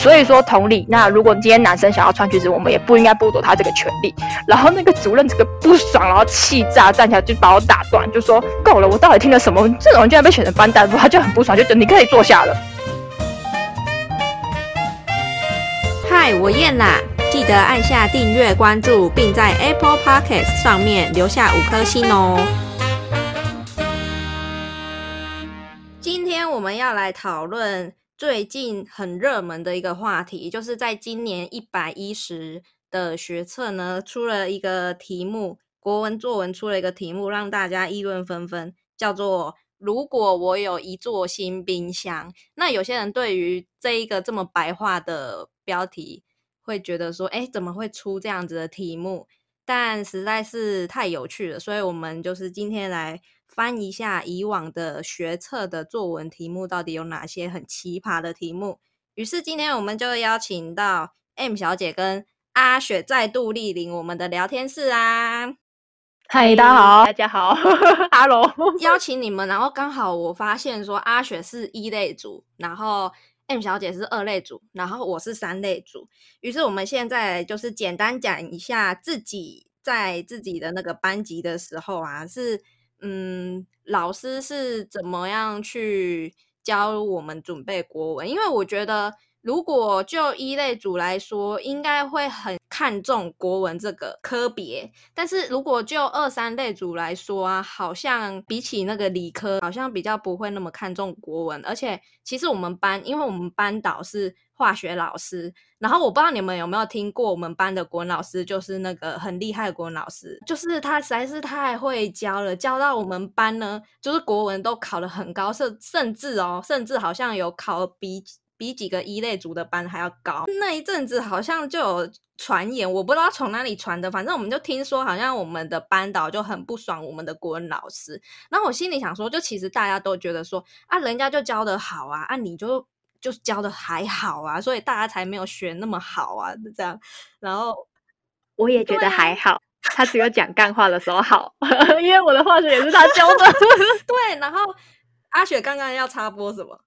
所以说同理，那如果今天男生想要穿裙子，我们也不应该剥夺他这个权利。然后那个主任这个不爽，然后气炸，站起来就把我打断，就说够了，我到底听了什么？这种人居然被选成班大夫，他就很不爽，就觉得你可以坐下了。嗨，我燕啦，记得按下订阅、关注，并在 Apple Podcast 上面留下五颗星哦。今天我们要来讨论最近很热门的一个话题，就是在今年一百一十的学测呢，出了一个题目，国文作文出了一个题目，让大家议论纷纷，叫做“如果我有一座新冰箱”。那有些人对于这一个这么白话的标题，会觉得说：“哎，怎么会出这样子的题目？”但实在是太有趣了，所以我们就是今天来翻一下以往的学测的作文题目，到底有哪些很奇葩的题目。于是今天我们就邀请到 M 小姐跟阿雪再度莅临我们的聊天室啊！嗨，大家好，大家好，Hello，邀请你们，然后刚好我发现说阿雪是一类组，然后。M 小姐是二类组，然后我是三类组。于是我们现在就是简单讲一下自己在自己的那个班级的时候啊，是嗯，老师是怎么样去教我们准备国文？因为我觉得。如果就一类组来说，应该会很看重国文这个科别，但是如果就二三类组来说啊，好像比起那个理科，好像比较不会那么看重国文。而且其实我们班，因为我们班导是化学老师，然后我不知道你们有没有听过我们班的国文老师，就是那个很厉害的国文老师，就是他实在是太会教了，教到我们班呢，就是国文都考得很高，甚甚至哦，甚至好像有考比。比几个一类组的班还要高。那一阵子好像就有传言，我不知道从哪里传的，反正我们就听说，好像我们的班导就很不爽我们的国文老师。然后我心里想说，就其实大家都觉得说啊，人家就教的好啊，啊你就就教的还好啊，所以大家才没有学那么好啊，这样。然后我也觉得还好，他只有讲干话的时候好，因为我的化学也是他教的。对，然后阿雪刚刚要插播什么？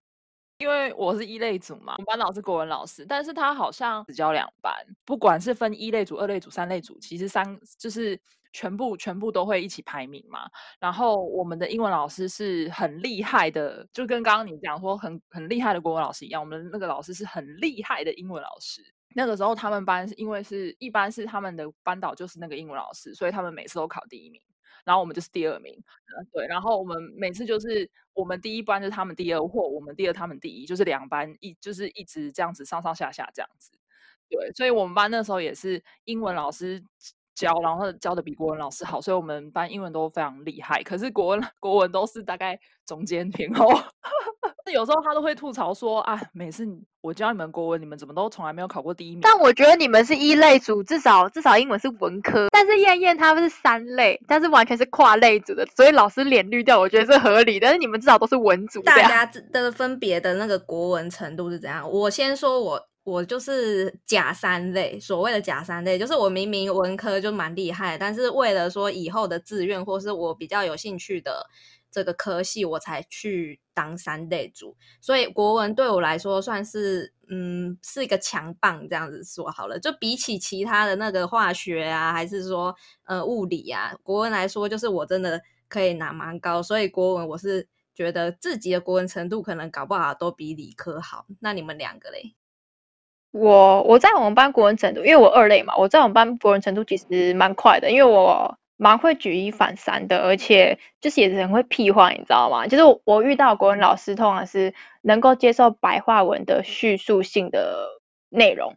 因为我是一类组嘛，我们班老师国文老师，但是他好像只教两班，不管是分一类组、二类组、三类组，其实三就是全部全部都会一起排名嘛。然后我们的英文老师是很厉害的，就跟刚刚你讲说很很厉害的国文老师一样，我们那个老师是很厉害的英文老师。那个时候他们班因为是一般是他们的班导就是那个英文老师，所以他们每次都考第一名。然后我们就是第二名，嗯，对。然后我们每次就是我们第一班就是他们第二，或我们第二他们第一，就是两班一就是一直这样子上上下下这样子。对，所以我们班那时候也是英文老师教，然后教的比国文老师好，所以我们班英文都非常厉害。可是国文 国文都是大概中间偏后。有时候他都会吐槽说：“啊，每次我教你们国文，你们怎么都从来没有考过第一名？”但我觉得你们是一类组，至少至少英文是文科。但是燕燕他们是三类，但是完全是跨类组的，所以老师脸绿掉，我觉得是合理。但是你们至少都是文组。大家的分别的那个国文程度是怎样？我先说，我我就是假三类，所谓的假三类，就是我明明文科就蛮厉害，但是为了说以后的志愿，或是我比较有兴趣的。这个科系我才去当三类组，所以国文对我来说算是嗯是一个强棒，这样子说好了。就比起其他的那个化学啊，还是说呃物理啊，国文来说，就是我真的可以拿蛮高。所以国文我是觉得自己的国文程度可能搞不好都比理科好。那你们两个嘞？我我在我们班国文程度，因为我二类嘛，我在我们班国文程度其实蛮快的，因为我。蛮会举一反三的，而且就是也是很会屁话，你知道吗？就是我遇到国文老师，通常是能够接受白话文的叙述性的内容，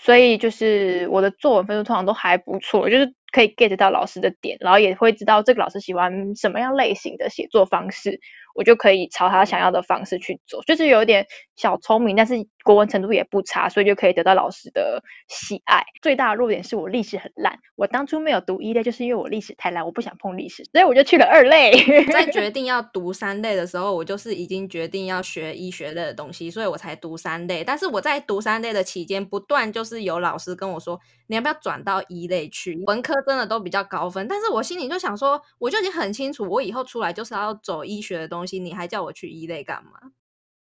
所以就是我的作文分数通常都还不错，就是可以 get 到老师的点，然后也会知道这个老师喜欢什么样类型的写作方式。我就可以朝他想要的方式去走，就是有点小聪明，但是国文程度也不差，所以就可以得到老师的喜爱。最大的弱点是我历史很烂，我当初没有读一类，就是因为我历史太烂，我不想碰历史，所以我就去了二类。在决 定要读三类的时候，我就是已经决定要学医学类的东西，所以我才读三类。但是我在读三类的期间，不断就是有老师跟我说，你要不要转到一类去？文科真的都比较高分，但是我心里就想说，我就已经很清楚，我以后出来就是要走医学的东西。你还叫我去一类干嘛？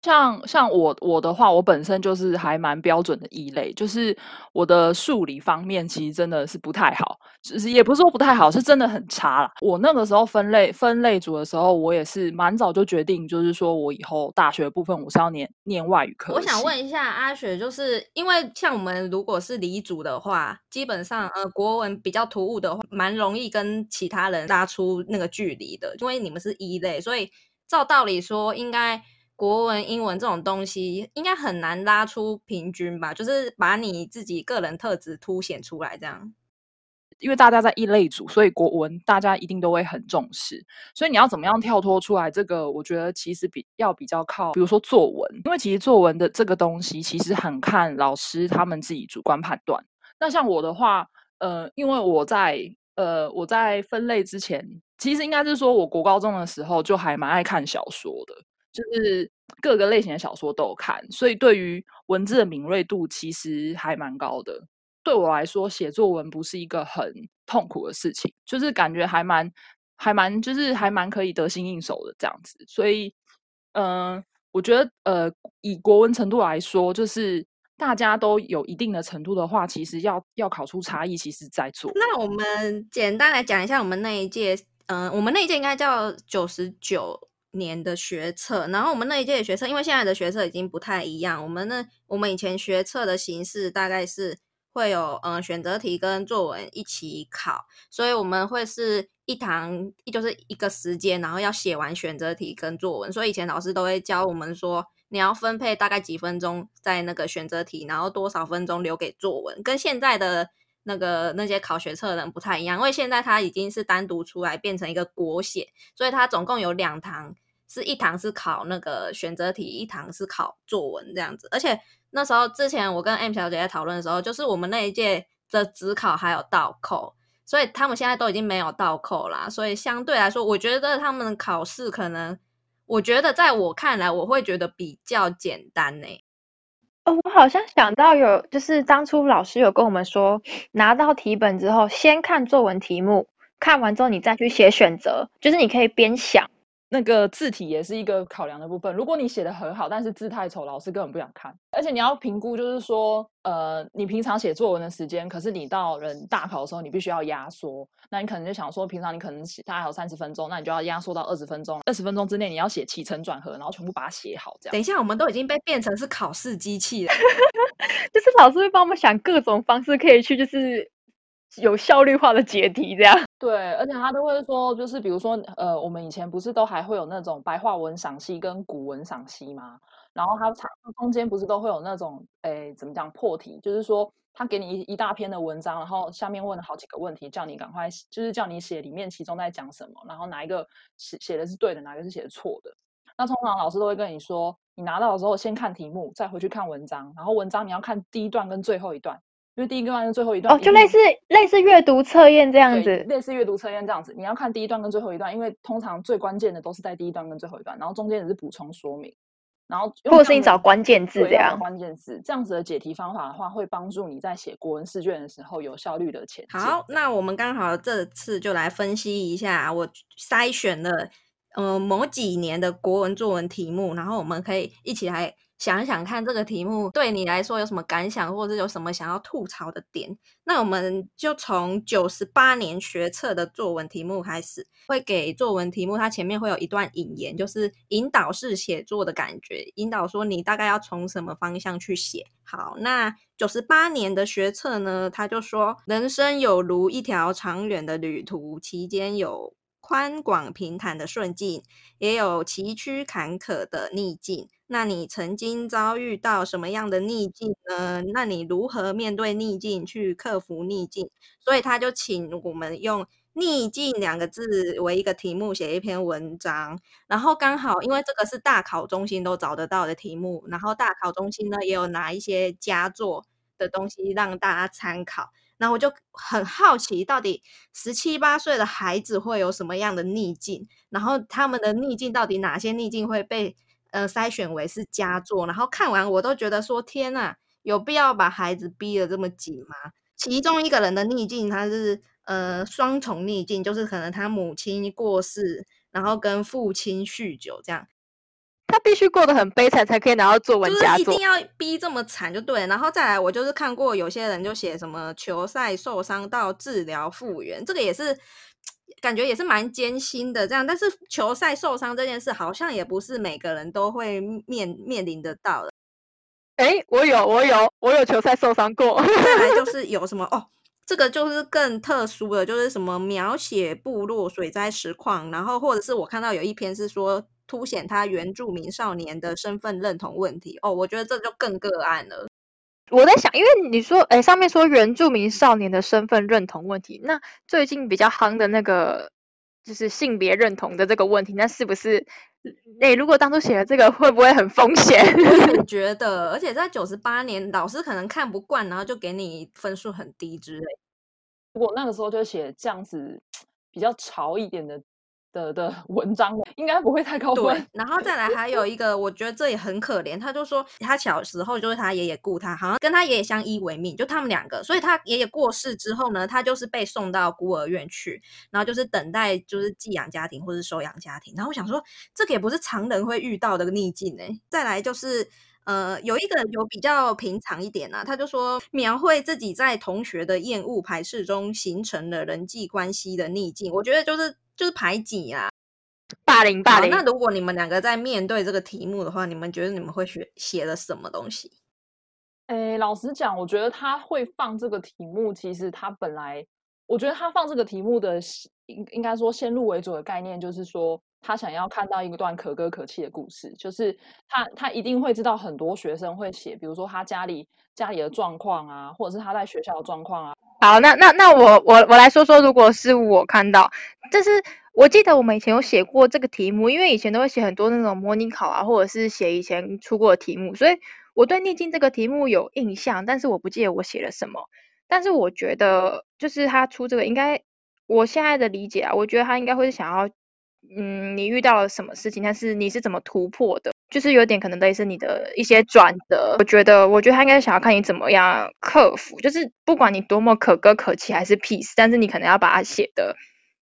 像像我我的话，我本身就是还蛮标准的一类，就是我的数理方面其实真的是不太好，就是也不是说不太好，是真的很差啦。我那个时候分类分类组的时候，我也是蛮早就决定，就是说我以后大学部分我是要念念外语科。我想问一下阿雪，就是因为像我们如果是理组的话，基本上呃国文比较突兀的话，蛮容易跟其他人拉出那个距离的，因为你们是一类，所以照道理说应该。国文、英文这种东西应该很难拉出平均吧？就是把你自己个人特质凸显出来，这样。因为大家在一类组，所以国文大家一定都会很重视。所以你要怎么样跳脱出来？这个我觉得其实比要比较靠，比如说作文，因为其实作文的这个东西其实很看老师他们自己主观判断。那像我的话，呃，因为我在呃我在分类之前，其实应该是说我国高中的时候就还蛮爱看小说的。就是各个类型的小说都有看，所以对于文字的敏锐度其实还蛮高的。对我来说，写作文不是一个很痛苦的事情，就是感觉还蛮、还蛮，就是还蛮可以得心应手的这样子。所以，嗯，我觉得，呃，以国文程度来说，就是大家都有一定的程度的话，其实要要考出差异，其实在做。那我们简单来讲一下，我们那一届，嗯，我们那一届应该叫九十九。年的学测，然后我们那一届的学测，因为现在的学测已经不太一样。我们那我们以前学测的形式大概是会有嗯选择题跟作文一起考，所以我们会是一堂就是一个时间，然后要写完选择题跟作文。所以以前老师都会教我们说，你要分配大概几分钟在那个选择题，然后多少分钟留给作文。跟现在的那个那些考学测的人不太一样，因为现在它已经是单独出来变成一个国写，所以它总共有两堂。是一堂是考那个选择题，一堂是考作文这样子。而且那时候之前我跟 M 小姐在讨论的时候，就是我们那一届的只考还有倒扣，所以他们现在都已经没有倒扣啦。所以相对来说，我觉得他们考试可能，我觉得在我看来，我会觉得比较简单呢。哦，我好像想到有，就是当初老师有跟我们说，拿到题本之后，先看作文题目，看完之后你再去写选择，就是你可以边想。那个字体也是一个考量的部分。如果你写的很好，但是字太丑，老师根本不想看。而且你要评估，就是说，呃，你平常写作文的时间，可是你到人大考的时候，你必须要压缩。那你可能就想说，平常你可能写大概有三十分钟，那你就要压缩到二十分钟。二十分钟之内，你要写起承转合，然后全部把它写好。这样。等一下，我们都已经被变成是考试机器了，就是老师会帮我们想各种方式可以去，就是。有效率化的解题，这样对，而且他都会说，就是比如说，呃，我们以前不是都还会有那种白话文赏析跟古文赏析吗？然后他中间不是都会有那种，诶，怎么讲破题？就是说他给你一一大篇的文章，然后下面问了好几个问题，叫你赶快，就是叫你写里面其中在讲什么，然后哪一个写写的是对的，哪个是写的错的。那通常老师都会跟你说，你拿到的时候先看题目，再回去看文章，然后文章你要看第一段跟最后一段。因为第一段跟最后一段哦，就类似类似阅读测验这样子，类似阅读测验这样子。你要看第一段跟最后一段，因为通常最关键的都是在第一段跟最后一段，然后中间只是补充说明，然后或者是你找关键字这样。关键字这样子的解题方法的话，会帮助你在写国文试卷的时候有效率的前进。好，那我们刚好这次就来分析一下，我筛选了呃某几年的国文作文题目，然后我们可以一起来。想想看，这个题目对你来说有什么感想，或者有什么想要吐槽的点？那我们就从九十八年学测的作文题目开始，会给作文题目，它前面会有一段引言，就是引导式写作的感觉，引导说你大概要从什么方向去写。好，那九十八年的学测呢，他就说，人生有如一条长远的旅途，期间有。宽广平坦的顺境，也有崎岖坎坷的逆境。那你曾经遭遇到什么样的逆境呢？那你如何面对逆境，去克服逆境？所以他就请我们用“逆境”两个字为一个题目写一篇文章。然后刚好，因为这个是大考中心都找得到的题目，然后大考中心呢也有拿一些佳作的东西让大家参考。然后我就很好奇，到底十七八岁的孩子会有什么样的逆境？然后他们的逆境到底哪些逆境会被呃筛选为是佳作？然后看完我都觉得说天呐，有必要把孩子逼得这么紧吗？其中一个人的逆境，他是呃双重逆境，就是可能他母亲过世，然后跟父亲酗酒这样。他必须过得很悲惨才可以拿到作文佳作就是一定。要逼这么惨就对了。然后再来，我就是看过有些人就写什么球赛受伤到治疗复原，这个也是感觉也是蛮艰辛的。这样，但是球赛受伤这件事好像也不是每个人都会面面临得到的。哎，我有，我有，我有球赛受伤过。再来就是有什么哦，这个就是更特殊的，就是什么描写部落水灾实况，然后或者是我看到有一篇是说凸显他原住民少年的身份认同问题哦，我觉得这就更个案了。我在想，因为你说，哎，上面说原住民少年的身份认同问题，那最近比较夯的那个就是性别认同的这个问题，那是不是？哎，如果当初写了这个，会不会很风险？我觉得，而且在九十八年，老师可能看不惯，然后就给你分数很低之类。我那个时候就写这样子比较潮一点的的的文章，应该不会太高对分。，然后再来还有一个，我觉得这也很可怜。他就说他小时候就是他爷爷雇他，好像跟他爷爷相依为命，就他们两个。所以他爷爷过世之后呢，他就是被送到孤儿院去，然后就是等待就是寄养家庭或是收养家庭。然后我想说，这个也不是常人会遇到的逆境哎、再来就是。呃，有一个有比较平常一点啊，他就说描绘自己在同学的厌恶排斥中形成了人际关系的逆境，我觉得就是就是排挤啊，霸凌，霸，凌。那如果你们两个在面对这个题目的话，你们觉得你们会写写的什么东西？哎，老实讲，我觉得他会放这个题目，其实他本来，我觉得他放这个题目的应应该说先入为主的概念，就是说他想要看到一段可歌可泣的故事，就是他他一定会知道很多学生会写，比如说他家里家里的状况啊，或者是他在学校的状况啊，好，那那那我我我来说说，如果是我看到，就是我记得我们以前有写过这个题目，因为以前都会写很多那种模拟考啊，或者是写以前出过的题目，所以我对逆境这个题目有印象，但是我不记得我写了什么。但是我觉得，就是他出这个应该，我现在的理解啊，我觉得他应该会是想要，嗯，你遇到了什么事情，但是你是怎么突破的，就是有点可能类似你的一些转折。我觉得，我觉得他应该想要看你怎么样克服，就是不管你多么可歌可泣还是 peace，但是你可能要把它写的，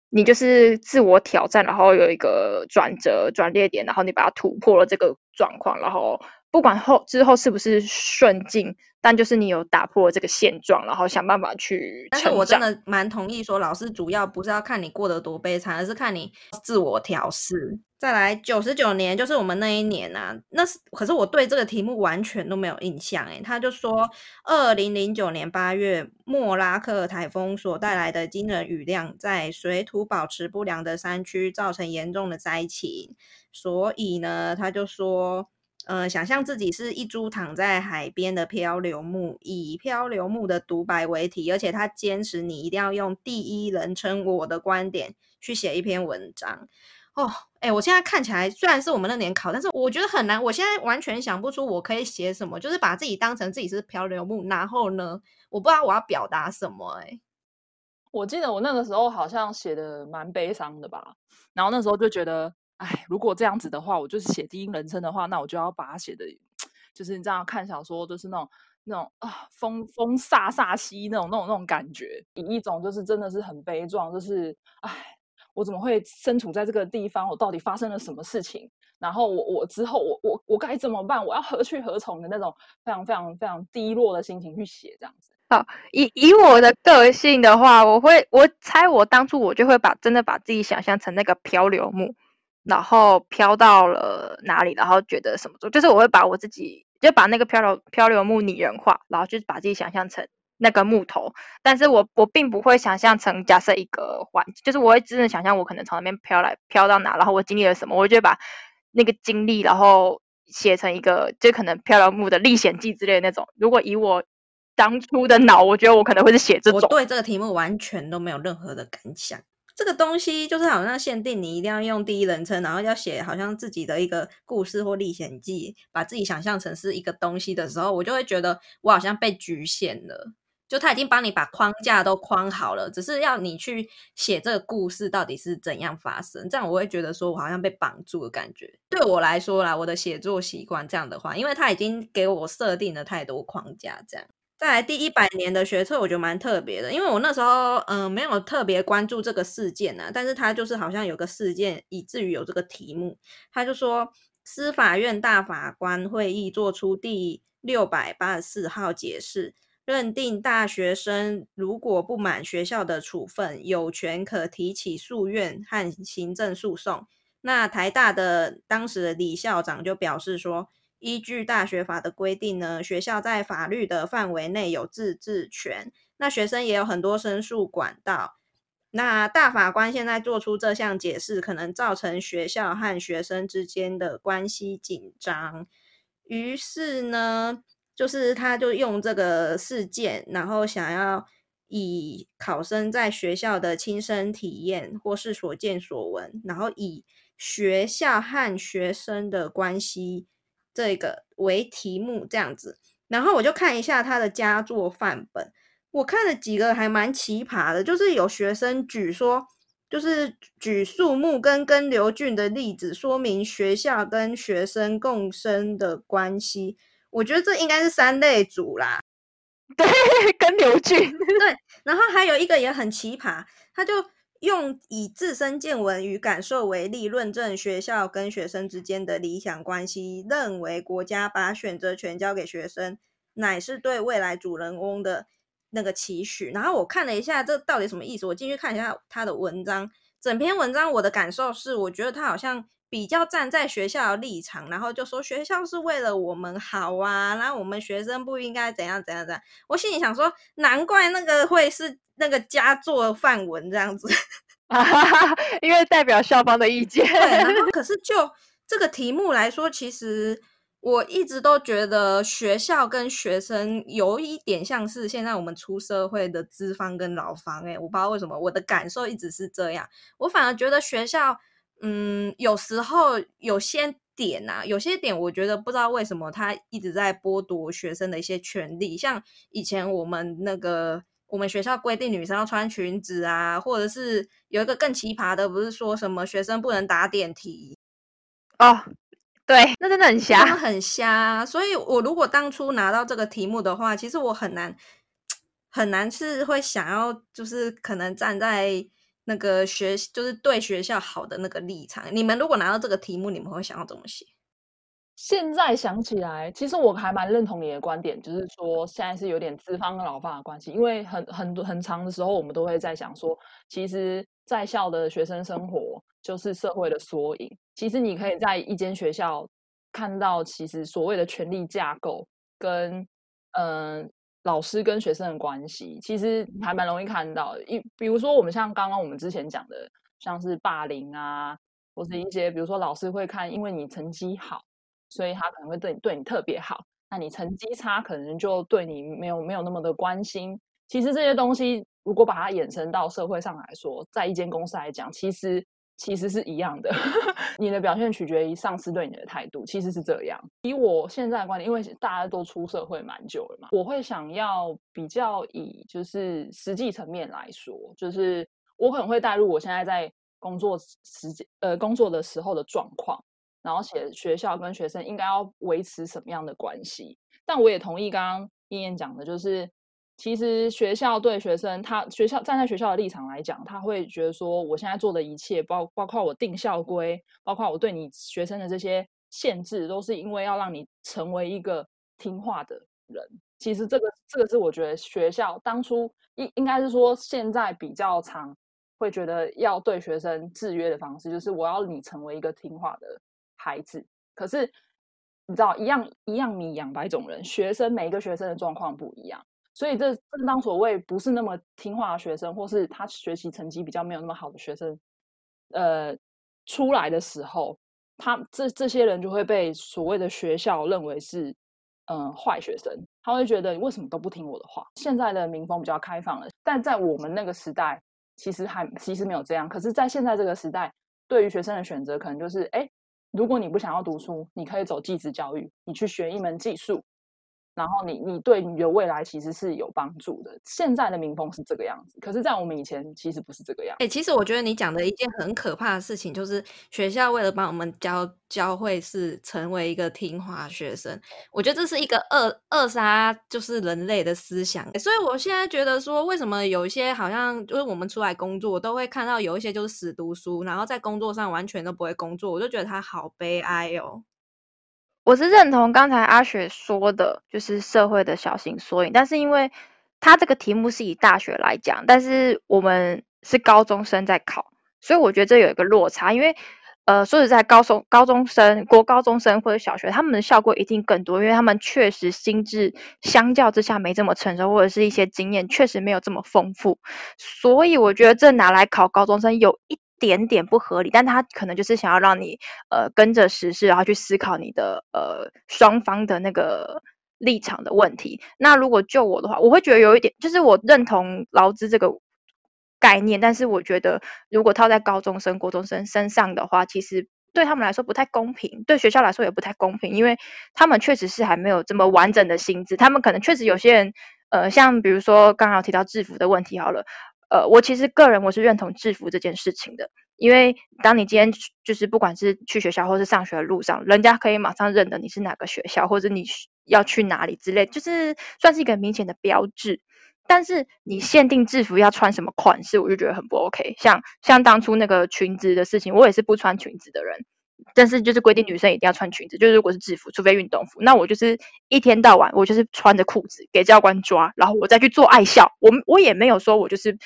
你就是自我挑战，然后有一个转折转捩点，然后你把它突破了这个状况，然后不管后之后是不是顺境，但就是你有打破这个现状，然后想办法去但是。我真的蛮同意说，老师主要不是要看你过得多悲惨，而是看你自我调试。再来，九十九年就是我们那一年啊，那是可是我对这个题目完全都没有印象诶。他就说，二零零九年八月，莫拉克台风所带来的惊人雨量，在水土保持不良的山区造成严重的灾情，所以呢，他就说。呃，想象自己是一株躺在海边的漂流木，以漂流木的独白为题，而且他坚持你一定要用第一人称我的观点去写一篇文章。哦，哎，我现在看起来虽然是我们那年考，但是我觉得很难。我现在完全想不出我可以写什么，就是把自己当成自己是漂流木，然后呢，我不知道我要表达什么、哎，我记得我那个时候好像写的蛮悲伤的吧，然后那时候就觉得，哎，如果这样子的话，我就是写第一人称的话，那我就要把它写的，就是你这样看小说，就是那种那种啊风风飒飒兮那种那种那种感觉，以一种就是真的是很悲壮，就是哎，我怎么会身处在这个地方？我到底发生了什么事情？然后我我之后我我我该怎么办？我要何去何从的那种非常非常非常低落的心情去写这样子。好以以我的个性的话，我会我猜我当初我就会把真的把自己想象成那个漂流木，然后飘到了哪里，然后觉得什么，就是我会把我自己就把那个漂流漂流木拟人化，然后就是把自己想象成那个木头，但是我我并不会想象成假设一个环，就是我会真的想象我可能从那边飘来飘到哪，然后我经历了什么，我就会把那个经历，然后写成一个就可能漂流木的历险记之类的那种。如果以我当初的脑，我觉得我可能会是写这种。我对这个题目完全都没有任何的感想。这个东西就是好像限定你一定要用第一人称，然后要写好像自己的一个故事或历险记，把自己想象成是一个东西的时候，我就会觉得我好像被局限了。就他已经帮你把框架都框好了，只是要你去写这个故事到底是怎样发生，这样我会觉得说我好像被绑住的感觉。对我来说啦，我的写作习惯这样的话，因为他已经给我设定了太多框架，这样。再来第一百年的学测，我觉得蛮特别的，因为我那时候嗯、呃没有特别关注这个事件啊，但是他就是好像有个事件，以至于有这个题目。他就说司法院大法官会议做出第六百八十四号解释，认定大学生如果不满学校的处分，有权可提起诉愿和行政诉讼。那台大的当时的李校长就表示说，依据大学法的规定呢，学校在法律的范围内有自治权，那学生也有很多申诉管道。那大法官现在做出这项解释，可能造成学校和学生之间的关系紧张。于是呢，就是他就用这个事件，然后想要以考生在学校的亲身体验或是所见所闻，然后以学校和学生的关系这个为题目这样子。然后我就看一下他的佳作范本。我看了几个还蛮奇葩的，就是有学生举说，就是举树木跟根瘤菌的例子，说明学校跟学生共生的关系。我觉得这应该是三类组啦。对，根瘤菌。对，然后还有一个也很奇葩，他就用以自身见闻与感受为例，论证学校跟学生之间的理想关系，认为国家把选择权交给学生，乃是对未来主人翁的。那个期许，然后我看了一下，这到底什么意思？我进去看一下他的文章，整篇文章我的感受是，我觉得他好像比较站在学校的立场，然后就说学校是为了我们好啊，然后我们学生不应该怎样怎样怎样。我心里想说，难怪那个会是那个佳作范文这样子，因为代表校方的意见。对，然后 可是就这个题目来说，其实。我一直都觉得学校跟学生有一点像是现在我们出社会的资方跟劳方，诶，我不知道为什么我的感受一直是这样。我反而觉得学校，嗯，有时候有些点啊，有些点我觉得不知道为什么他一直在剥夺学生的一些权利，像以前我们那个我们学校规定女生要穿裙子啊，或者是有一个更奇葩的，不是说什么学生不能打点题哦。对，那真的很瞎，很瞎。所以，我如果当初拿到这个题目的话，其实我很难很难是会想要，就是可能站在那个学，就是对学校好的那个立场。你们如果拿到这个题目，你们会想要怎么写？现在想起来，其实我还蛮认同你的观点，就是说现在是有点资方跟劳方的关系，因为很很多很长的时候，我们都会在想说，其实在校的学生生活就是社会的缩影。其实你可以在一间学校看到，其实所谓的权力架构跟嗯老师跟学生的关系，其实还蛮容易看到。一比如说，我们像刚刚我们之前讲的，像是霸凌啊，或是一些比如说老师会看，因为你成绩好，所以他可能会对你对你特别好。那你成绩差，可能就对你没有没有那么的关心。其实这些东西，如果把它衍生到社会上来说，在一间公司来讲，其实。其实是一样的，你的表现取决于上司对你的态度，其实是这样。以我现在的观点，因为大家都出社会蛮久了嘛，我会想要比较以就是实际层面来说，就是我可能会带入我现在在工作时间呃工作的时候的状况，然后写学校跟学生应该要维持什么样的关系。但我也同意刚刚燕燕讲的，就是。其实学校对学生，他学校站在学校的立场来讲，他会觉得说，我现在做的一切，包包括我定校规，包括我对你学生的这些限制，都是因为要让你成为一个听话的人。其实这个这个是我觉得学校当初应应该是说，现在比较常会觉得要对学生制约的方式，就是我要你成为一个听话的孩子。可是你知道，一样一样米养百种人，学生每一个学生的状况不一样。所以，这正当所谓不是那么听话的学生，或是他学习成绩比较没有那么好的学生，呃，出来的时候，他这这些人就会被所谓的学校认为是嗯坏学生，他会觉得你为什么都不听我的话。现在的民风比较开放了，但在我们那个时代，其实还其实没有这样。可是，在现在这个时代，对于学生的选择，可能就是哎，如果你不想要读书，你可以走技职教育，你去学一门技术。然后你你对你的未来其实是有帮助的。现在的民风是这个样子，可是，在我们以前其实不是这个样。哎，其实我觉得你讲的一件很可怕的事情，就是学校为了帮我们教教会是成为一个听话学生，我觉得这是一个扼扼杀就是人类的思想。所以我现在觉得说，为什么有一些好像就是我们出来工作都会看到有一些就是死读书，然后在工作上完全都不会工作，我就觉得他好悲哀哦。我是认同刚才阿雪说的，就是社会的小型缩影，但是因为他这个题目是以大学来讲，但是我们是高中生在考，所以我觉得这有一个落差，因为。呃，说实在，高中高中生、国高中生或者小学，他们的效果一定更多，因为他们确实心智相较之下没这么成熟，或者是一些经验确实没有这么丰富，所以我觉得这拿来考高中生有一点点不合理，但他可能就是想要让你呃跟着时事，然后去思考你的呃双方的那个立场的问题。那如果就我的话，我会觉得有一点，就是我认同劳资这个。概念，但是我觉得如果套在高中生、国中生身上的话，其实对他们来说不太公平，对学校来说也不太公平，因为他们确实是还没有这么完整的心智，他们可能确实有些人，呃，像比如说刚刚提到制服的问题，好了，呃，我其实个人我是认同制服这件事情的，因为当你今天就是不管是去学校或是上学的路上，人家可以马上认得你是哪个学校，或者你要去哪里之类，就是算是一个明显的标志。但是你限定制服要穿什么款式，我就觉得很不 OK。像像当初那个裙子的事情，我也是不穿裙子的人，但是就是规定女生一定要穿裙子，就是如果是制服，除非运动服，那我就是一天到晚我就是穿着裤子给教官抓，然后我再去做爱校。我我也没有说我就是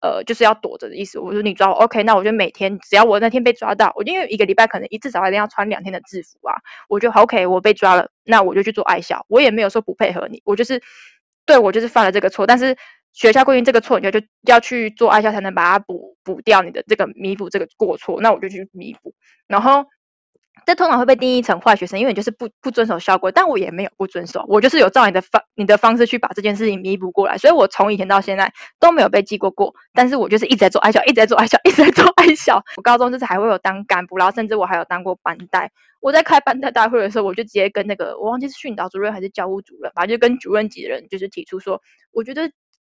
呃就是要躲着的意思。我说你抓我 OK，那我就每天只要我那天被抓到，我因为一个礼拜可能一至少一定要穿两天的制服啊，我就 OK，我被抓了，那我就去做爱校。我也没有说不配合你，我就是。对我就是犯了这个错，但是学校规定这个错，你就就要去做爱校才能把它补补掉你的这个弥补这个过错，那我就去弥补。然后这通常会被定义成坏学生，因为你就是不不遵守校规，但我也没有不遵守，我就是有照你的方你的方式去把这件事情弥补过来，所以我从以前到现在都没有被记过过，但是我就是一直在做爱校，一直在做爱校，一直在做爱校。我高中就是还会有当干部，然后甚至我还有当过班带。我在开班代大会的时候，我就直接跟那个我忘记是训导主任还是教务主任，反正就跟主任级的人就是提出说，我觉得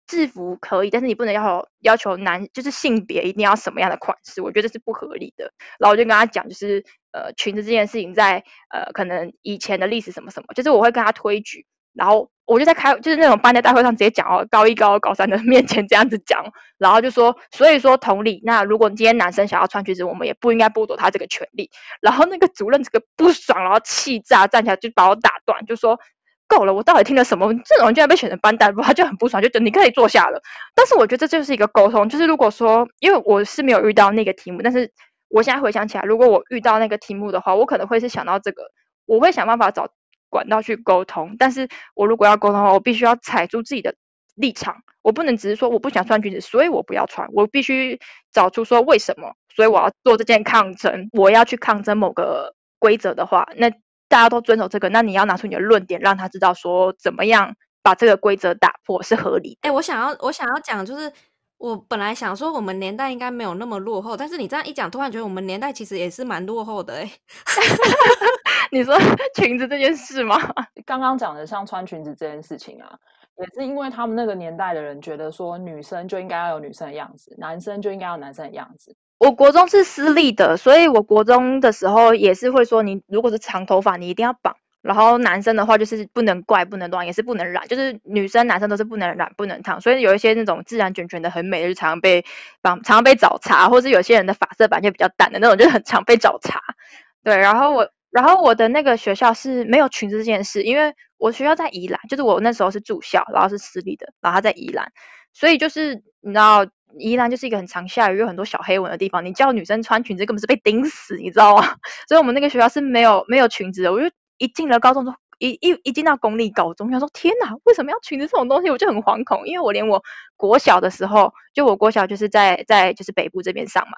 制服可以，但是你不能要求要求男就是性别一定要什么样的款式，我觉得是不合理的。然后我就跟他讲，就是呃裙子这件事情在呃可能以前的历史什么什么，就是我会跟他推举。然后我就在开，就是那种班的大会上直接讲哦，高一、高二、高三的 面前这样子讲，然后就说，所以说同理，那如果今天男生想要穿裙子，我们也不应该剥夺他这个权利。然后那个主任这个不爽，然后气炸，站起来就把我打断，就说够了，我到底听了什么？这种人居然被选成班代，他就很不爽，就等你可以坐下了。但是我觉得这就是一个沟通，就是如果说，因为我是没有遇到那个题目，但是我现在回想起来，如果我遇到那个题目的话，我可能会是想到这个，我会想办法找。管道去沟通，但是我如果要沟通的话，我必须要踩住自己的立场，我不能只是说我不想穿裙子，所以我不要穿，我必须找出说为什么，所以我要做这件抗争，我要去抗争某个规则的话，那大家都遵守这个，那你要拿出你的论点，让他知道说怎么样把这个规则打破是合理。哎，我想要我想要讲就是。我本来想说我们年代应该没有那么落后，但是你这样一讲，突然觉得我们年代其实也是蛮落后的哎。你说 裙子这件事吗？刚刚讲的像穿裙子这件事情啊，也是因为他们那个年代的人觉得说女生就应该要有女生的样子，男生就应该要男生的样子。我国中是私立的，所以我国中的时候也是会说，你如果是长头发，你一定要绑。然后男生的话就是不能怪、不能乱，也是不能染，就是女生、男生都是不能染、不能烫。所以有一些那种自然卷卷的很美的，就常常被常常被找茬，或是有些人的发色本来就比较淡的那种，就很常被找茬。对，然后我，然后我的那个学校是没有裙子这件事，因为我学校在宜兰，就是我那时候是住校，然后是私立的，然后在宜兰，所以就是你知道，宜兰就是一个很常下雨、有很多小黑纹的地方，你叫女生穿裙子根本是被顶死，你知道吗？所以我们那个学校是没有没有裙子的，我就。一进了高中，一一一进到公立高中，想说天哪，为什么要裙子这种东西？我就很惶恐，因为我连我国小的时候，就我国小就是在在就是北部这边上嘛，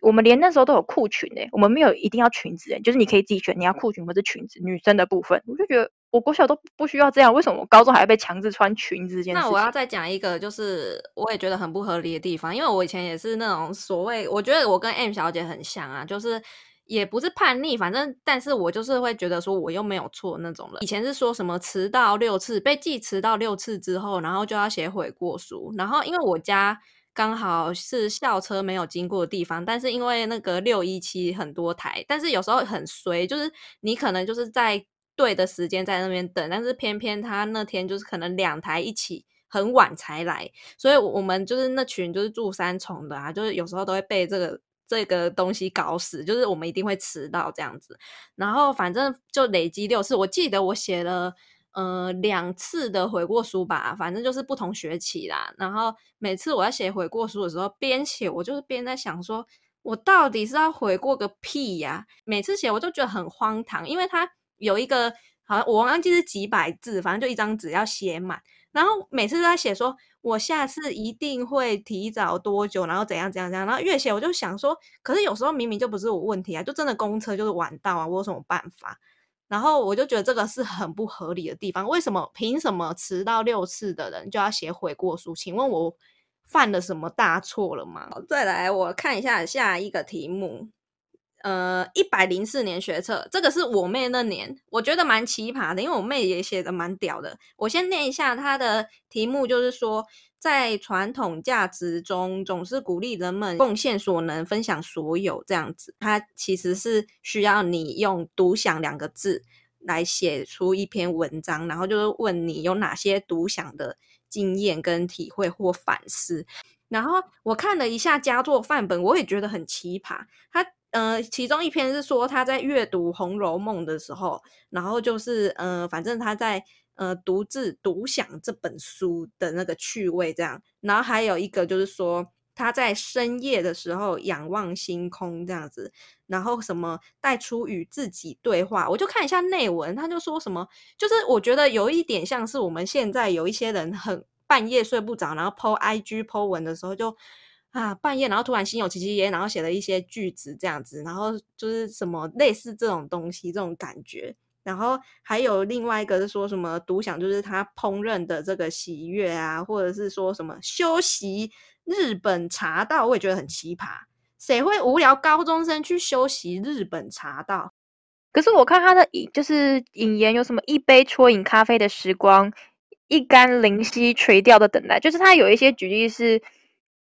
我们连那时候都有裤裙诶，我们没有一定要裙子诶，就是你可以自己选你要裤裙或是裙子，女生的部分，我就觉得我国小都不需要这样，为什么我高中还要被强制穿裙子？这件事？那我要再讲一个，就是我也觉得很不合理的地方，因为我以前也是那种所谓，我觉得我跟 M 小姐很像啊，就是。也不是叛逆，反正但是我就是会觉得说我又没有错那种人。以前是说什么迟到六次被记迟到六次之后，然后就要写悔过书。然后因为我家刚好是校车没有经过的地方，但是因为那个六一七很多台，但是有时候很衰，就是你可能就是在对的时间在那边等，但是偏偏他那天就是可能两台一起很晚才来，所以我们就是那群就是住三重的啊，就是有时候都会被这个。这个东西搞死，就是我们一定会迟到这样子。然后反正就累积六次，我记得我写了呃两次的悔过书吧，反正就是不同学期啦。然后每次我要写悔过书的时候，边写我就是边在想说，我到底是要悔过个屁呀？每次写我都觉得很荒唐，因为他有一个好像我忘记是几百字，反正就一张纸要写满。然后每次都在写说，我下次一定会提早多久，然后怎样怎样怎样。然后越写我就想说，可是有时候明明就不是我问题啊，就真的公车就是晚到啊，我有什么办法？然后我就觉得这个是很不合理的地方。为什么凭什么迟到六次的人就要写悔过书？请问我犯了什么大错了吗？再来我看一下下一个题目。呃，一百零四年学测，这个是我妹那年，我觉得蛮奇葩的，因为我妹也写的蛮屌的。我先念一下她的题目，就是说，在传统价值中，总是鼓励人们贡献所能，分享所有这样子。它其实是需要你用“独享”两个字来写出一篇文章，然后就是问你有哪些独享的经验跟体会或反思。然后我看了一下佳作范本，我也觉得很奇葩，呃，其中一篇是说他在阅读《红楼梦》的时候，然后就是呃，反正他在呃独自独享这本书的那个趣味这样。然后还有一个就是说他在深夜的时候仰望星空这样子，然后什么带出与自己对话。我就看一下内文，他就说什么，就是我觉得有一点像是我们现在有一些人很半夜睡不着，然后 po IG po 文的时候就。啊，半夜然后突然心有戚戚焉，然后写了一些句子这样子，然后就是什么类似这种东西这种感觉，然后还有另外一个是说什么独享，就是他烹饪的这个喜悦啊，或者是说什么休息日本茶道，我也觉得很奇葩，谁会无聊高中生去休息日本茶道？可是我看他的引就是引言有什么一杯啜饮咖啡的时光，一竿灵犀垂钓的等待，就是他有一些举例是。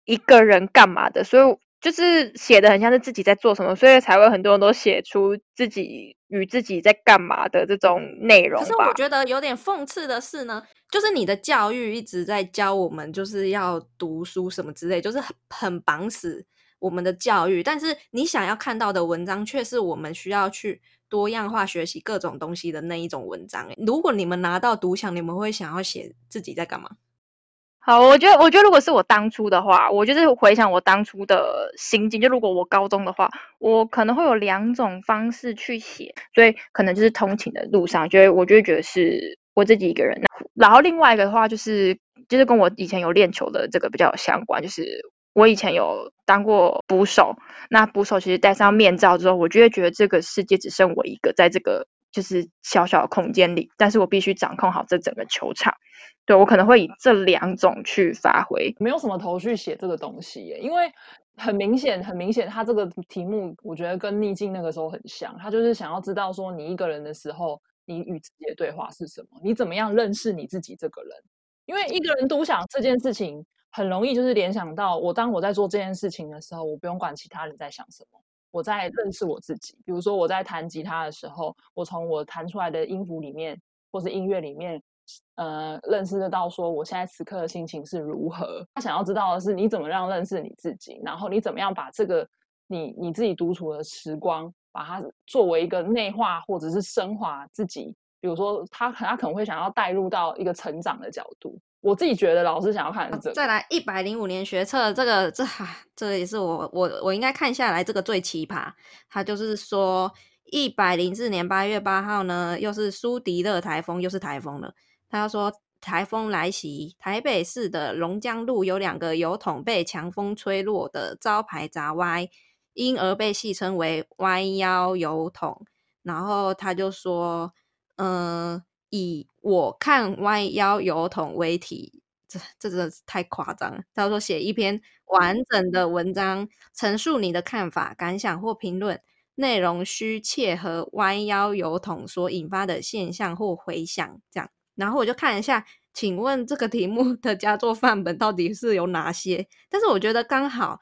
一个人干嘛的？所以就是写的很像是自己在做什么，所以才会很多人都写出自己与自己在干嘛的这种内容。可是我觉得有点讽刺的是呢，就是你的教育一直在教我们就是要读书什么之类，就是很很绑死我们的教育。但是你想要看到的文章，却是我们需要去多样化学习各种东西的那一种文章。如果你们拿到独享，你们会想要写自己在干嘛？好，我觉得，我觉得如果是我当初的话，我就是回想我当初的心境。就如果我高中的话，我可能会有两种方式去写，所以可能就是通勤的路上，觉得我就会觉得是我自己一个人。然后另外一个的话，就是就是跟我以前有练球的这个比较相关，就是我以前有当过捕手。那捕手其实戴上面罩之后，我就会觉得这个世界只剩我一个在这个就是小小的空间里，但是我必须掌控好这整个球场。对我可能会以这两种去发挥，没有什么头绪写这个东西，耶，因为很明显，很明显，他这个题目我觉得跟逆境那个时候很像，他就是想要知道说你一个人的时候，你与自己的对话是什么，你怎么样认识你自己这个人？因为一个人独享这件事情，很容易就是联想到我当我在做这件事情的时候，我不用管其他人在想什么，我在认识我自己。比如说我在弹吉他的时候，我从我弹出来的音符里面，或是音乐里面。呃，认识得到说我现在此刻的心情是如何。他想要知道的是你怎么样认识你自己，然后你怎么样把这个你你自己独处的时光，把它作为一个内化或者是升华自己。比如说，他他可能会想要带入到一个成长的角度。我自己觉得老师想要看这。再来一百零五年学测，这个这 这也是我我我应该看下来这个最奇葩。他就是说一百零四年八月八号呢，又是苏迪勒台风，又是台风了。他说：“台风来袭，台北市的龙江路有两个油桶被强风吹落的招牌砸歪，因而被戏称为‘弯腰油桶’。然后他就说：‘嗯，以我看弯腰油桶为题，这这真的是太夸张了。’他说写一篇完整的文章，陈述你的看法、感想或评论，内容需切合弯腰油桶所引发的现象或回响，这样。”然后我就看一下，请问这个题目的佳作范本到底是有哪些？但是我觉得刚好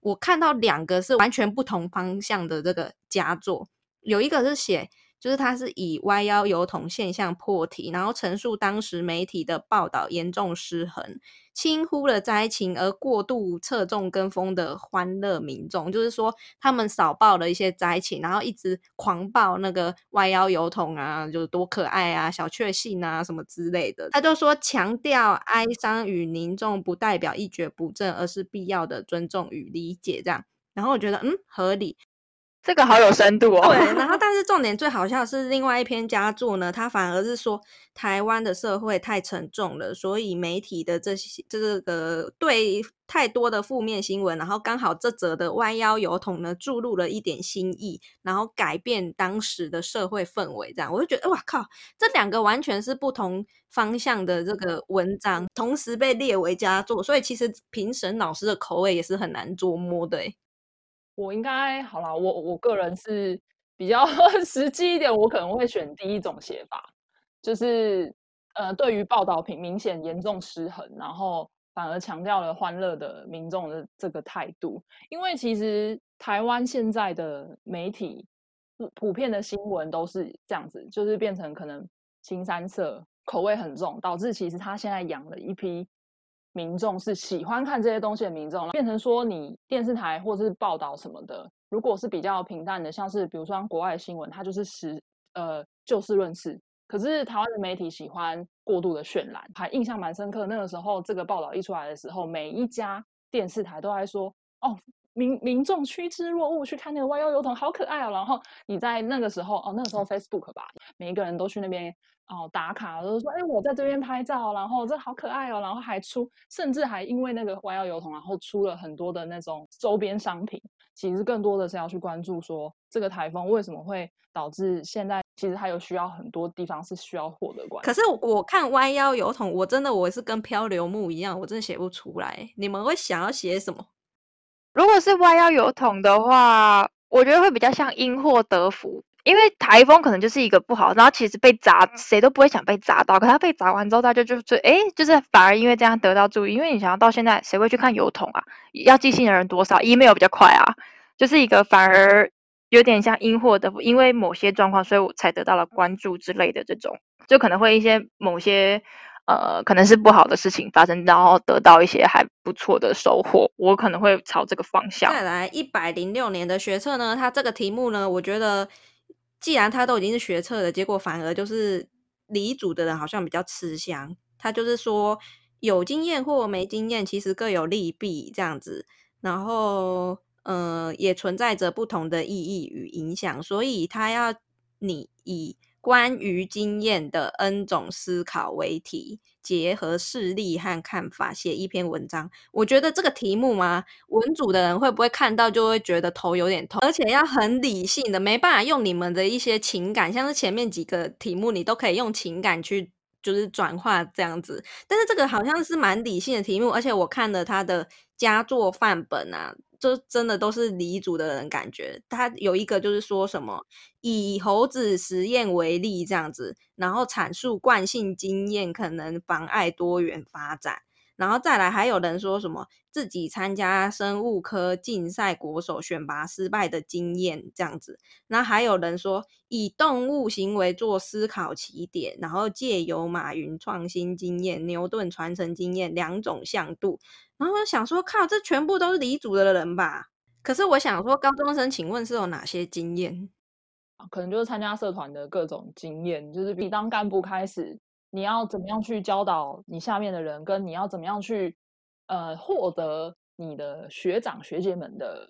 我看到两个是完全不同方向的这个佳作，有一个是写就是他是以歪腰油桶现象破题，然后陈述当时媒体的报道严重失衡，轻忽了灾情而过度侧重跟风的欢乐民众，就是说他们少报了一些灾情，然后一直狂报那个歪腰油桶啊，就是多可爱啊、小确幸啊什么之类的。他就说强调哀伤与凝重不代表一蹶不振，而是必要的尊重与理解，这样。然后我觉得嗯合理。这个好有深度哦。对，然后但是重点最好笑是另外一篇佳作呢，它反而是说台湾的社会太沉重了，所以媒体的这些这个对太多的负面新闻，然后刚好这则的弯腰油桶呢注入了一点新意，然后改变当时的社会氛围，这样我就觉得哇靠，这两个完全是不同方向的这个文章，同时被列为佳作，所以其实评审老师的口味也是很难捉摸的。我应该好啦，我我个人是比较 实际一点，我可能会选第一种写法，就是呃，对于报道品明显严重失衡，然后反而强调了欢乐的民众的这个态度。因为其实台湾现在的媒体普遍的新闻都是这样子，就是变成可能青三色口味很重，导致其实他现在养了一批。民众是喜欢看这些东西的民众，变成说你电视台或者是报道什么的，如果是比较平淡的，像是比如说国外新闻，它就是实呃就事论事。可是台湾的媒体喜欢过度的渲染，还印象蛮深刻。那个时候这个报道一出来的时候，每一家电视台都在说哦，民民众趋之若鹜去看那个弯腰油桶，好可爱哦。然后你在那个时候哦，那个时候 Facebook 吧，每一个人都去那边。哦，打卡都说，哎，我在这边拍照，然后这好可爱哦，然后还出，甚至还因为那个弯腰油桶，然后出了很多的那种周边商品。其实更多的是要去关注说，这个台风为什么会导致现在，其实还有需要很多地方是需要获得关。可是我看弯腰油桶，我真的我是跟漂流木一样，我真的写不出来。你们会想要写什么？如果是弯腰油桶的话，我觉得会比较像因祸得福。因为台风可能就是一个不好，然后其实被砸，谁都不会想被砸到。可他被砸完之后，大家就就哎，就是反而因为这样得到注意。因为你想要到现在，谁会去看油桶啊？要寄信的人多少？email 比较快啊，就是一个反而有点像因祸得福，因为某些状况，所以我才得到了关注之类的这种，就可能会一些某些呃，可能是不好的事情发生，然后得到一些还不错的收获。我可能会朝这个方向。再来一百零六年的学测呢，它这个题目呢，我觉得。既然他都已经是学测的，结果反而就是离组的人好像比较吃香。他就是说有经验或没经验，其实各有利弊这样子。然后，呃，也存在着不同的意义与影响，所以他要你以。关于经验的 N 种思考为题，结合事例和看法写一篇文章。我觉得这个题目嘛，文组的人会不会看到就会觉得头有点痛，而且要很理性的，没办法用你们的一些情感，像是前面几个题目，你都可以用情感去就是转化这样子。但是这个好像是蛮理性的题目，而且我看了他的佳作范本啊。就真的都是离组的人，感觉他有一个就是说什么以猴子实验为例这样子，然后阐述惯性经验可能妨碍多元发展。然后再来，还有人说什么自己参加生物科竞赛国手选拔失败的经验这样子。那还有人说以动物行为做思考起点，然后借由马云创新经验、牛顿传承经验两种向度。然后我想说，靠，这全部都是离组的人吧？可是我想说，高中生，请问是有哪些经验？可能就是参加社团的各种经验，就是比当干部开始。你要怎么样去教导你下面的人，跟你要怎么样去呃获得你的学长学姐们的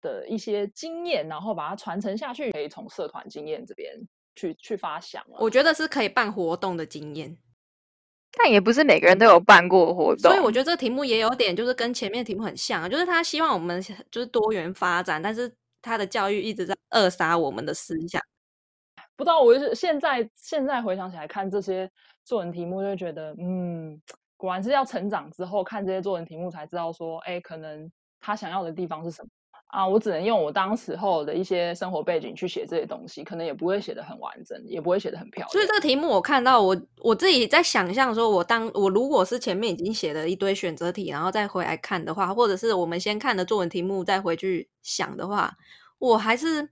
的一些经验，然后把它传承下去，可以从社团经验这边去去发想。我觉得是可以办活动的经验，但也不是每个人都有办过活动，所以我觉得这个题目也有点就是跟前面题目很像，就是他希望我们就是多元发展，但是他的教育一直在扼杀我们的思想。不知道我是现在现在回想起来看这些。作文题目就觉得，嗯，果然是要成长之后看这些作文题目才知道说，哎，可能他想要的地方是什么啊？我只能用我当时候的一些生活背景去写这些东西，可能也不会写的很完整，也不会写的很漂亮。所以这个题目我看到，我我自己在想象说，我当我如果是前面已经写了一堆选择题，然后再回来看的话，或者是我们先看的作文题目再回去想的话，我还是。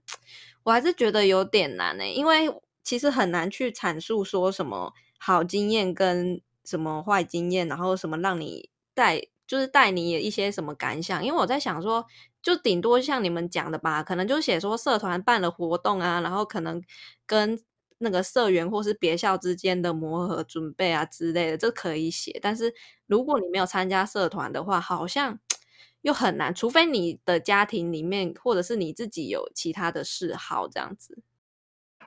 我还是觉得有点难呢、因为其实很难去阐述说什么好经验跟什么坏经验，然后什么让你带就是带你一些什么感想。因为我在想说，就顶多像你们讲的吧，可能就写说社团办了活动啊，然后可能跟那个社员或是别校之间的磨合、准备啊之类的，这可以写。但是如果你没有参加社团的话，好像 又很难，除非你的家庭里面或者是你自己有其他的嗜好这样子。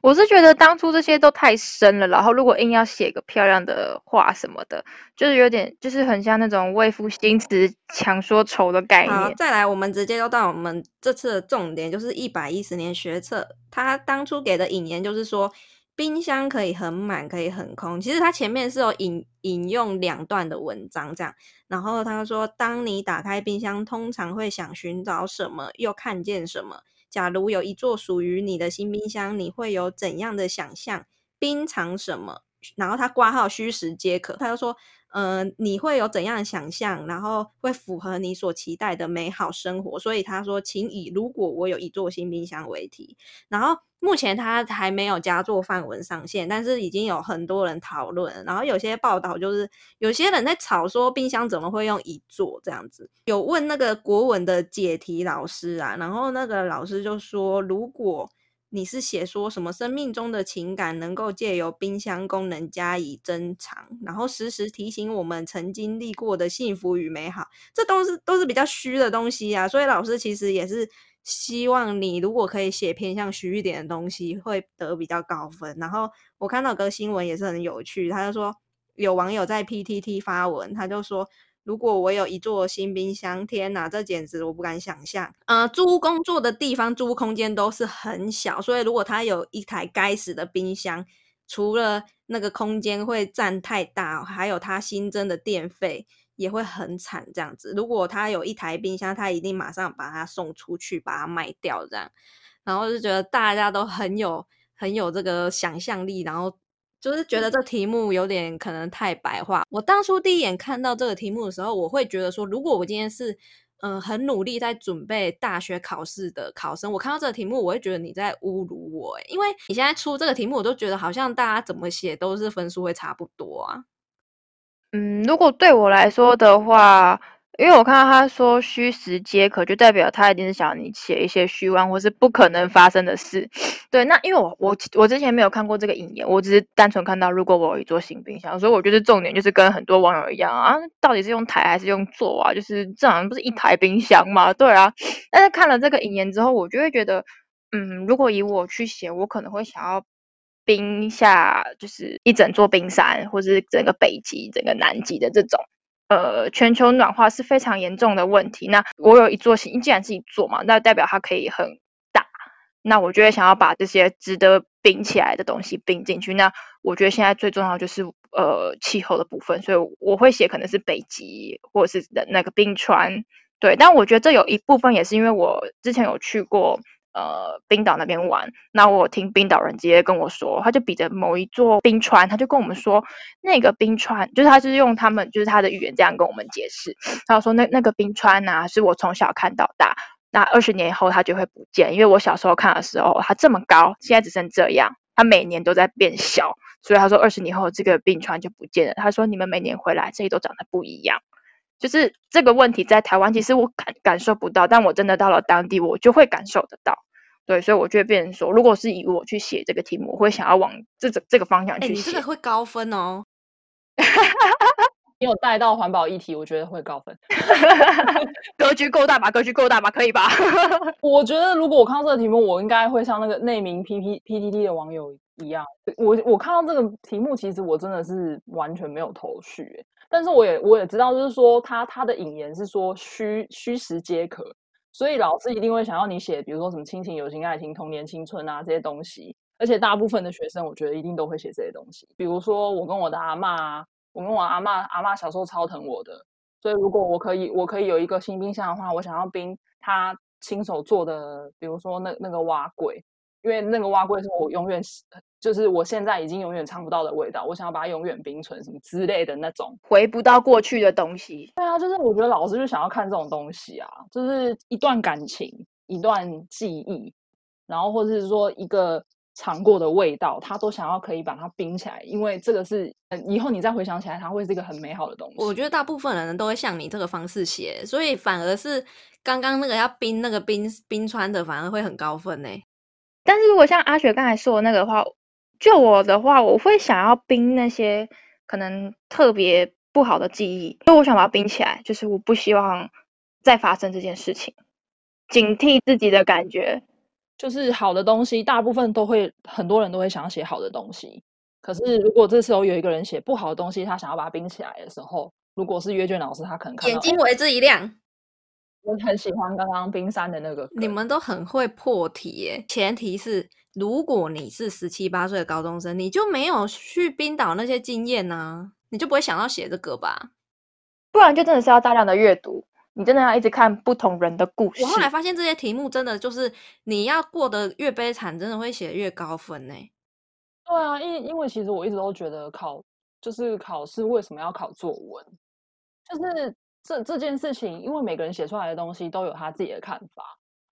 我是觉得当初这些都太深了，然后如果硬要写个漂亮的话什么的，就是有点就是很像那种为赋新词强说愁的概好，念。再来，我们直接就到我们这次的重点，就是一百一十年学测，他当初给的引言就是说，冰箱可以很满，可以很空。其实他前面是有引引用两段的文章这样，然后他说，当你打开冰箱，通常会想寻找什么，又看见什么。假如有一座属于你的新冰箱，你会有怎样的想象？冰藏什么？然后他挂号虚实皆可，他就说，呃，你会有怎样的想象，然后会符合你所期待的美好生活。所以他说，请以“如果我有一座新冰箱”为题。然后目前他还没有加作范文上线，但是已经有很多人讨论。然后有些报道就是有些人在吵说冰箱怎么会用一座这样子，有问那个国文的解题老师啊，然后那个老师就说，如果你是写说什么生命中的情感能够借由冰箱功能加以珍藏，然后时时提醒我们曾经历过的幸福与美好，这都是都是比较虚的东西啊。所以老师其实也是希望你如果可以写偏向虚一点的东西，会得比较高分。然后我看到个新闻也是很有趣，他就说有网友在 PTT 发文，他就说。如果我有一座新冰箱，天哪，这简直我不敢想象。呃，租屋工作的地方，租屋空间都是很小，所以如果他有一台该死的冰箱，除了那个空间会占太大，还有他新增的电费也会很惨。这样子，如果他有一台冰箱，他一定马上把它送出去，把它卖掉，这样。然后就觉得大家都很有很有这个想象力，然后。就是觉得这题目有点可能太白话。我当初第一眼看到这个题目的时候，我会觉得说，如果我今天是嗯、很努力在准备大学考试的考生，我看到这个题目，我会觉得你在侮辱我、欸，因为你现在出这个题目，我都觉得好像大家怎么写都是分数会差不多啊。嗯，如果对我来说的话，因为我看到他说虚实皆可，就代表他一定是想你写一些虚妄或是不可能发生的事。对，那因为我我我之前没有看过这个引言，我只是单纯看到如果我有一座新冰箱，所以我觉得重点就是跟很多网友一样啊，到底是用台还是用座啊？就是这好像不是一台冰箱嘛？对啊。但是看了这个引言之后，我就会觉得，嗯，如果以我去写，我可能会想要冰下就是一整座冰山，或是整个北极、整个南极的这种。呃，全球暖化是非常严重的问题。那我有一座，既然是一座嘛，那代表它可以很大。那我就会想要把这些值得冰起来的东西冰进去。那我觉得现在最重要就是呃气候的部分，所以我会写可能是北极或者是那个冰川。对，但我觉得这有一部分也是因为我之前有去过。呃，冰岛那边玩，那我听冰岛人直接跟我说，他就比着某一座冰川，他就跟我们说，那个冰川就是他就是用他们就是他的语言这样跟我们解释，他说那那个冰川呐、啊，是我从小看到大，那二十年以后它就会不见，因为我小时候看的时候它这么高，现在只剩这样，它每年都在变小，所以他说二十年后这个冰川就不见了。他说你们每年回来，这里都长得不一样。就是这个问题在台湾，其实我感感受不到，但我真的到了当地，我就会感受得到。对，所以我就会变成说，如果是以我去写这个题目，我会想要往这个这个方向去写。这个会高分哦。你有带到环保议题，我觉得会高分。格局够大吧？格局够大吧？可以吧？我觉得如果我看到这个题目，我应该会像那个内名 P P P T T 的网友一样，我我看到这个题目，其实我真的是完全没有头绪欸。但是我也我也知道，就是说他他的引言是说虚虚实皆可，所以老师一定会想要你写，比如说什么亲情、友情、爱情、童年、青春啊这些东西。而且大部分的学生，我觉得一定都会写这些东西。比如说我跟我的阿嬷，我跟我阿嬷阿嬷小时候超疼我的，所以如果我可以我可以有一个新冰箱的话，我想要冰他亲手做的，比如说那那个蛙柜，因为那个蛙柜是我永远就是我现在已经永远尝不到的味道，我想要把它永远冰存什么之类的那种。回不到过去的东西。对啊，就是我觉得老师就想要看这种东西啊，就是一段感情，一段记忆，然后或者是说一个尝过的味道，他都想要可以把它冰起来，因为这个是呃以后你再回想起来，它会是一个很美好的东西。我觉得大部分人都会像你这个方式写，所以反而是刚刚那个要冰那个冰冰川的，反而会很高分呢。但是如果像阿雪刚才说的那个话，就我的话，我会想要冰那些可能特别不好的记忆，因为我想把它冰起来，就是我不希望再发生这件事情，警惕自己的感觉。就是好的东西，大部分都会很多人都会想要写好的东西。可是如果这时候有一个人写不好的东西，他想要把它冰起来的时候，如果是阅卷老师，他可能看眼睛为之一亮。我很喜欢刚刚冰山的那个。你们都很会破题耶，前提是如果你是十七八岁的高中生，你就没有去冰岛那些经验呢，你就不会想到写这个吧？不然就真的是要大量的阅读。你真的要一直看不同人的故事。我后来发现这些题目真的就是你要过得越悲惨，真的会写越高分呢。对啊，因因为其实我一直都觉得考就是考试为什么要考作文，就是这这件事情，因为每个人写出来的东西都有他自己的看法。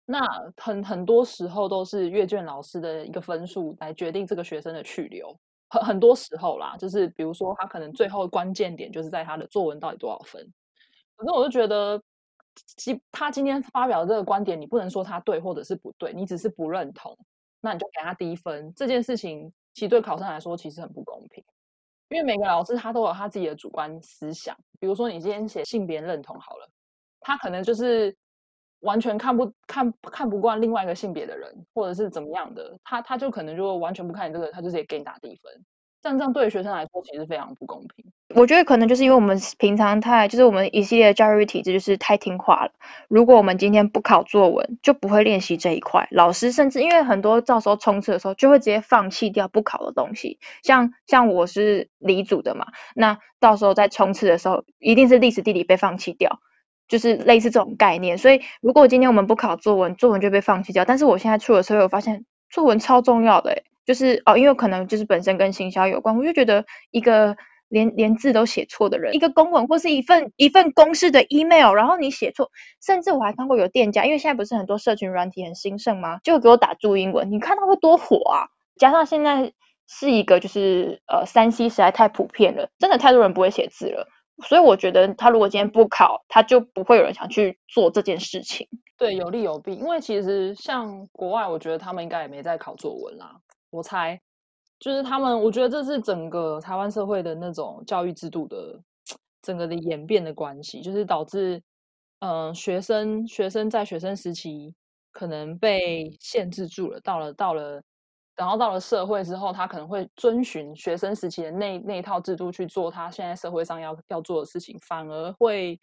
那很很多时候都是阅卷老师的一个分数来决定这个学生的去留。很很多时候啦，就是比如说他可能最后关键点就是在他的作文到底多少分。反正我就觉得，今他今天发表的这个观点，你不能说他对或者是不对，你只是不认同，那你就给他低分。这件事情其实对考生来说其实很不公平，因为每个老师他都有他自己的主观思想。比如说你今天写性别认同好了，他可能就是完全看不看看不惯另外一个性别的人，或者是怎么样的，他他就可能就完全不看你这个，他就直接给你打低分。像这样对学生来说，其实非常不公平。我觉得可能就是因为我们平常太，就是我们一系列教育体制就是太听话了。如果我们今天不考作文，就不会练习这一块。老师甚至因为很多到时候冲刺的时候，就会直接放弃掉不考的东西。像像我是理组的嘛，那到时候在冲刺的时候，一定是历史地理被放弃掉，就是类似这种概念。所以如果今天我们不考作文，作文就被放弃掉。但是我现在出了社会，我发现作文超重要的。就是哦，因为可能就是本身跟行销有关，我就觉得一个连连字都写错的人，一个公文或是一份一份公式的 email，然后你写错，甚至我还看过有店家，因为现在不是很多社群软体很兴盛吗？就给我打注英文，你看他会多火啊！加上现在是一个就是呃三 C 实在太普遍了，真的太多人不会写字了，所以我觉得他如果今天不考，他就不会有人想去做这件事情。对，有利有弊，因为其实像国外，我觉得他们应该也没在考作文啦。我猜，就是他们，我觉得这是整个台湾社会的那种教育制度的整个的演变的关系，就是导致，嗯，学生学生在学生时期可能被限制住了，到了到了，然后到了社会之后，他可能会遵循学生时期的那那一套制度去做他现在社会上要要做的事情，反而会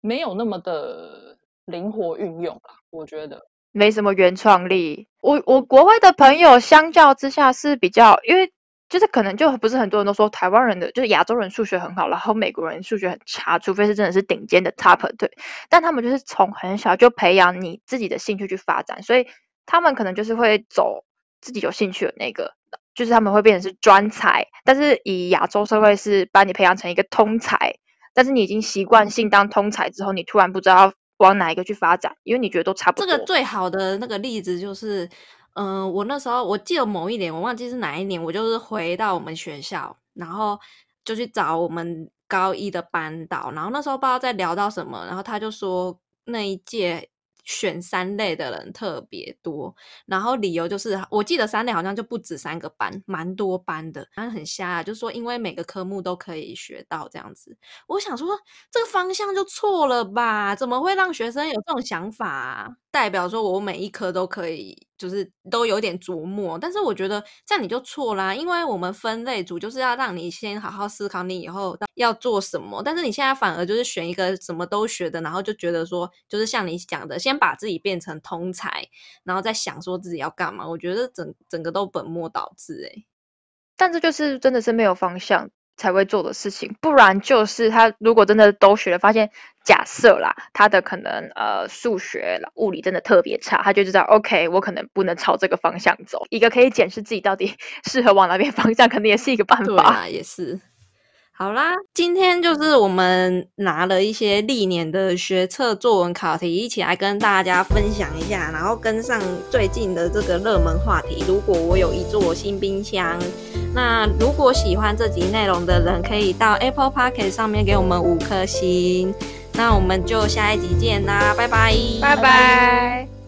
没有那么的灵活运用啦，我觉得。没什么原创力。我我国外的朋友相较之下是比较，因为就是可能就不是很多人都说台湾人的就是亚洲人数学很好，然后美国人数学很差，除非是真的是顶尖的 top 对。但他们就是从很小就培养你自己的兴趣去发展，所以他们可能就是会走自己有兴趣的那个，就是他们会变成是专才。但是以亚洲社会是把你培养成一个通才，但是你已经习惯性当通才之后，你突然不知道。往哪一个去发展？因为你觉得都差不多。这个最好的那个例子就是，嗯，我那时候我记得某一年，我忘记是哪一年，我就是回到我们学校，然后就去找我们高一的班导，然后那时候不知道在聊到什么，然后他就说那一届。选三类的人特别多，然后理由就是，我记得三类好像就不止三个班，蛮多班的，反正很瞎，就是说因为每个科目都可以学到这样子。我想说这个方向就错了吧？怎么会让学生有这种想法？代表说我每一科都可以。就是都有点琢磨，但是我觉得这样你就错啦，因为我们分类组就是要让你先好好思考你以后要做什么，但是你现在反而就是选一个什么都学的，然后就觉得说就是像你讲的，先把自己变成通才，然后再想说自己要干嘛，我觉得整整个都本末倒置诶。但这就是真的是没有方向。才会做的事情，不然就是他如果真的都学了，发现假设啦，他的可能呃数学、物理真的特别差，他就知道 OK，我可能不能朝这个方向走。一个可以检视自己到底 适合往哪边方向，可能也是一个办法。也是。好啦，今天就是我们拿了一些历年的学测作文考题，一起来跟大家分享一下，然后跟上最近的这个热门话题。如果我有一座新冰箱，那如果喜欢这集内容的人，可以到 Apple Park 上面给我们五颗星。那我们就下一集见啦，拜拜，拜拜。